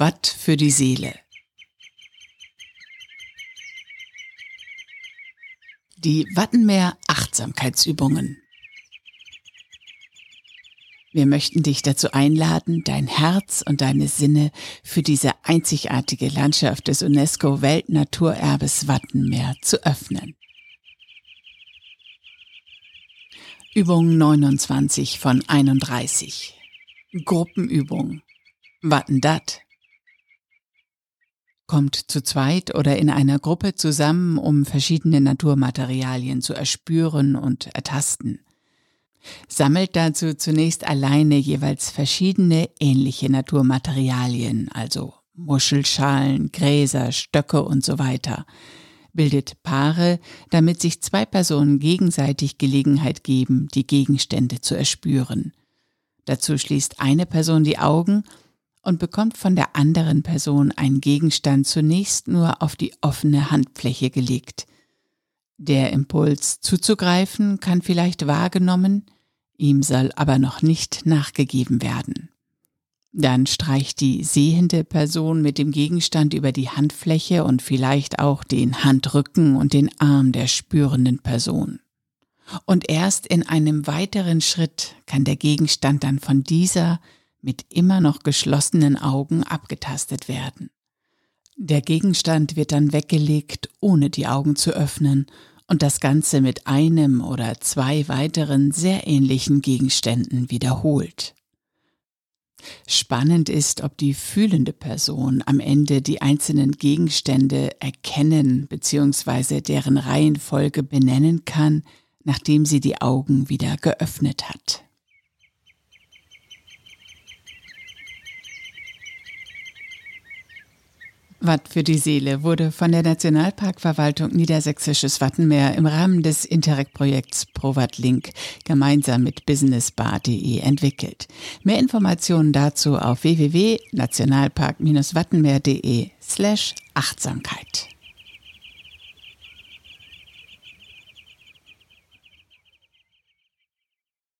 Watt für die Seele. Die Wattenmeer Achtsamkeitsübungen. Wir möchten dich dazu einladen, dein Herz und deine Sinne für diese einzigartige Landschaft des UNESCO Weltnaturerbes Wattenmeer zu öffnen. Übung 29 von 31. Gruppenübung. Wattendat. Kommt zu zweit oder in einer Gruppe zusammen, um verschiedene Naturmaterialien zu erspüren und ertasten. Sammelt dazu zunächst alleine jeweils verschiedene ähnliche Naturmaterialien, also Muschelschalen, Gräser, Stöcke und so weiter. Bildet Paare, damit sich zwei Personen gegenseitig Gelegenheit geben, die Gegenstände zu erspüren. Dazu schließt eine Person die Augen und bekommt von der anderen Person einen Gegenstand zunächst nur auf die offene Handfläche gelegt. Der Impuls zuzugreifen kann vielleicht wahrgenommen, ihm soll aber noch nicht nachgegeben werden. Dann streicht die sehende Person mit dem Gegenstand über die Handfläche und vielleicht auch den Handrücken und den Arm der spürenden Person. Und erst in einem weiteren Schritt kann der Gegenstand dann von dieser mit immer noch geschlossenen Augen abgetastet werden. Der Gegenstand wird dann weggelegt, ohne die Augen zu öffnen, und das Ganze mit einem oder zwei weiteren sehr ähnlichen Gegenständen wiederholt. Spannend ist, ob die fühlende Person am Ende die einzelnen Gegenstände erkennen bzw. deren Reihenfolge benennen kann, nachdem sie die Augen wieder geöffnet hat. Watt für die Seele wurde von der Nationalparkverwaltung Niedersächsisches Wattenmeer im Rahmen des Interreg-Projekts ProWatt Link gemeinsam mit businessbar.de entwickelt. Mehr Informationen dazu auf www.nationalpark-wattenmeer.de slash Achtsamkeit.